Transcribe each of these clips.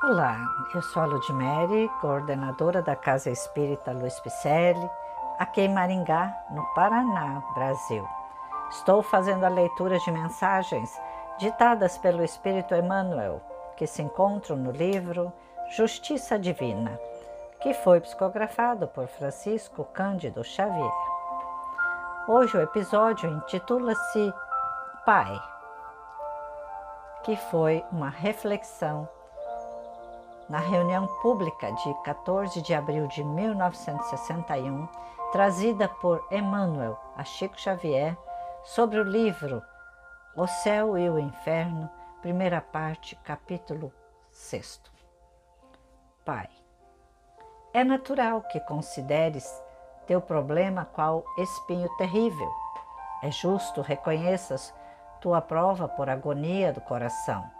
Olá, eu sou a Ludmere, coordenadora da Casa Espírita Luiz Picelli, aqui em Maringá, no Paraná, Brasil. Estou fazendo a leitura de mensagens ditadas pelo Espírito Emmanuel, que se encontram no livro Justiça Divina, que foi psicografado por Francisco Cândido Xavier. Hoje o episódio intitula-se Pai, que foi uma reflexão na reunião pública de 14 de abril de 1961, trazida por Emmanuel a Chico Xavier, sobre o livro O Céu e o Inferno, primeira parte, capítulo 6. Pai, é natural que consideres teu problema qual espinho terrível. É justo reconheças tua prova por agonia do coração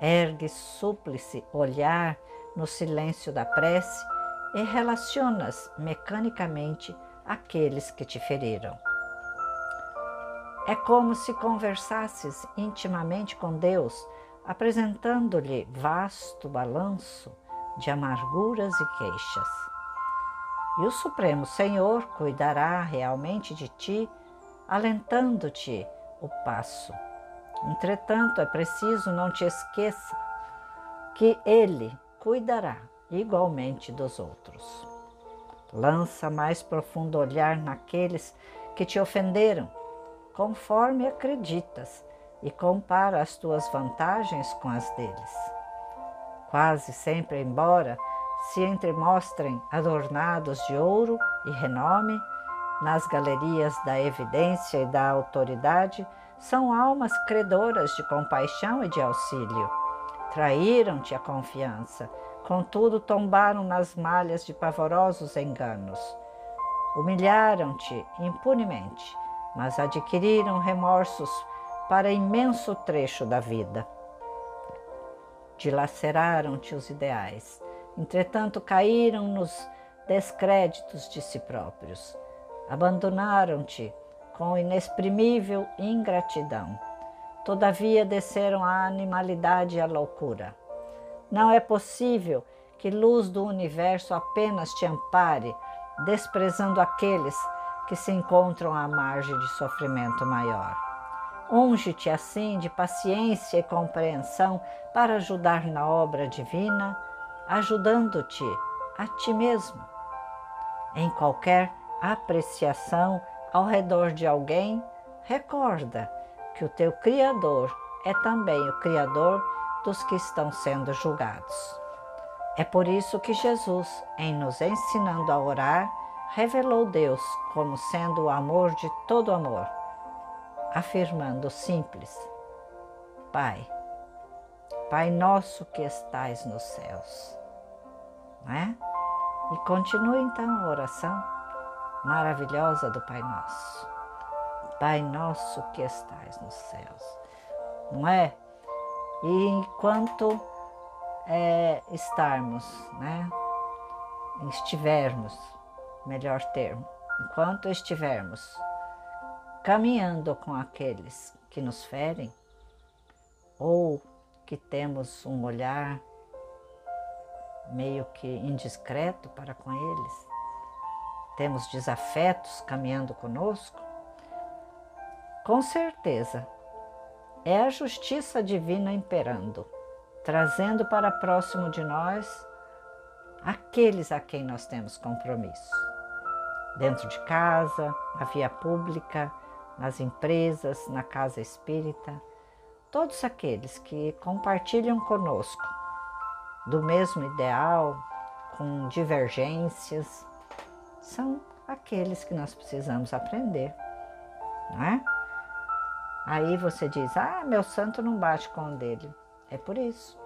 Ergue súplice olhar no silêncio da prece e relacionas mecanicamente aqueles que te feriram. É como se conversasses intimamente com Deus, apresentando-lhe vasto balanço de amarguras e queixas. E o Supremo Senhor cuidará realmente de ti, alentando-te o passo Entretanto, é preciso não te esqueça que Ele cuidará igualmente dos outros. Lança mais profundo olhar naqueles que te ofenderam, conforme acreditas, e compara as tuas vantagens com as deles. Quase sempre, embora se entremostrem adornados de ouro e renome, nas galerias da evidência e da autoridade, são almas credoras de compaixão e de auxílio. Traíram-te a confiança, contudo tombaram nas malhas de pavorosos enganos. Humilharam-te impunemente, mas adquiriram remorsos para imenso trecho da vida. Dilaceraram-te os ideais, entretanto caíram nos descréditos de si próprios. Abandonaram-te com inexprimível ingratidão. Todavia desceram a animalidade e a loucura. Não é possível que luz do universo apenas te ampare, desprezando aqueles que se encontram à margem de sofrimento maior. Unge-te assim de paciência e compreensão para ajudar na obra divina, ajudando-te a ti mesmo. Em qualquer apreciação ao redor de alguém, recorda que o teu Criador é também o Criador dos que estão sendo julgados. É por isso que Jesus, em nos ensinando a orar, revelou Deus como sendo o amor de todo amor, afirmando simples: Pai, Pai nosso que estais nos céus. Não é? E continue então a oração maravilhosa do Pai Nosso. Pai nosso que estais nos céus. Não é? E enquanto é, estarmos, né? Estivermos, melhor termo, enquanto estivermos caminhando com aqueles que nos ferem, ou que temos um olhar meio que indiscreto para com eles, temos desafetos caminhando conosco, com certeza é a justiça divina imperando, trazendo para próximo de nós aqueles a quem nós temos compromisso. Dentro de casa, na via pública, nas empresas, na casa espírita, todos aqueles que compartilham conosco do mesmo ideal, com divergências, são aqueles que nós precisamos aprender, não é? Aí você diz: Ah, meu santo não bate com o dele. É por isso.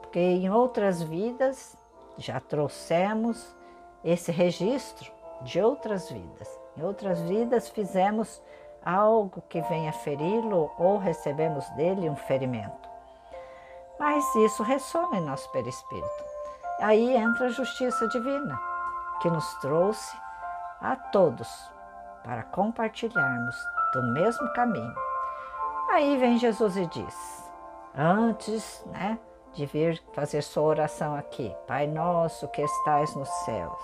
Porque em outras vidas já trouxemos esse registro de outras vidas. Em outras vidas fizemos algo que venha feri-lo ou recebemos dele um ferimento. Mas isso ressona em nosso perispírito. Aí entra a justiça divina que nos trouxe a todos para compartilharmos do mesmo caminho. Aí vem Jesus e diz: Antes né, de vir fazer sua oração aqui. Pai nosso que estais nos céus.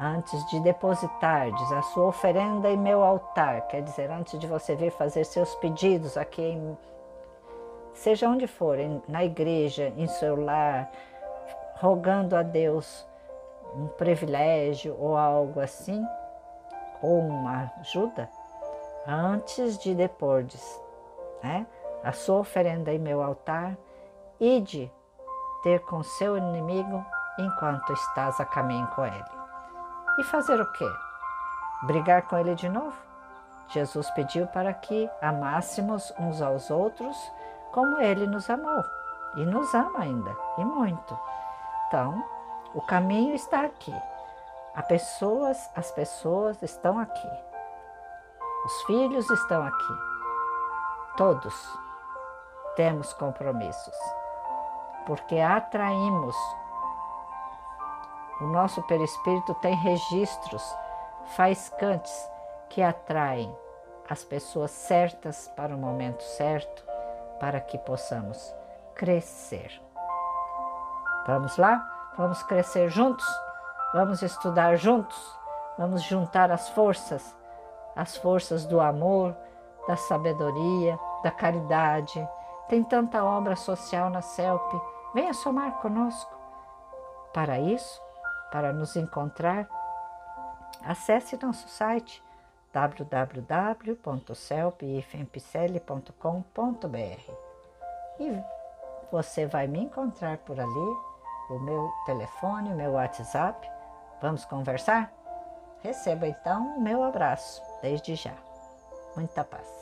Antes de depositardes a sua oferenda em meu altar, quer dizer, antes de você vir fazer seus pedidos aqui, em, seja onde for, em, na igreja, em seu lar, rogando a Deus um privilégio ou algo assim, ou uma ajuda, antes de depordes né, a sua oferenda em meu altar, ide ter com seu inimigo enquanto estás a caminho com ele. E fazer o quê? Brigar com ele de novo? Jesus pediu para que amássemos uns aos outros como ele nos amou e nos ama ainda, e muito. Então, o caminho está aqui. As pessoas, as pessoas estão aqui. Os filhos estão aqui. Todos temos compromissos, porque atraímos. O nosso perispírito tem registros faiscantes que atraem as pessoas certas para o momento certo, para que possamos crescer. Vamos lá? Vamos crescer juntos? Vamos estudar juntos? Vamos juntar as forças, as forças do amor, da sabedoria, da caridade. Tem tanta obra social na CELP. Venha somar conosco. Para isso, para nos encontrar, acesse nosso site www.celpifempicele.com.br e você vai me encontrar por ali, o meu telefone, o meu WhatsApp. Vamos conversar? Receba então o meu abraço desde já. Muita paz.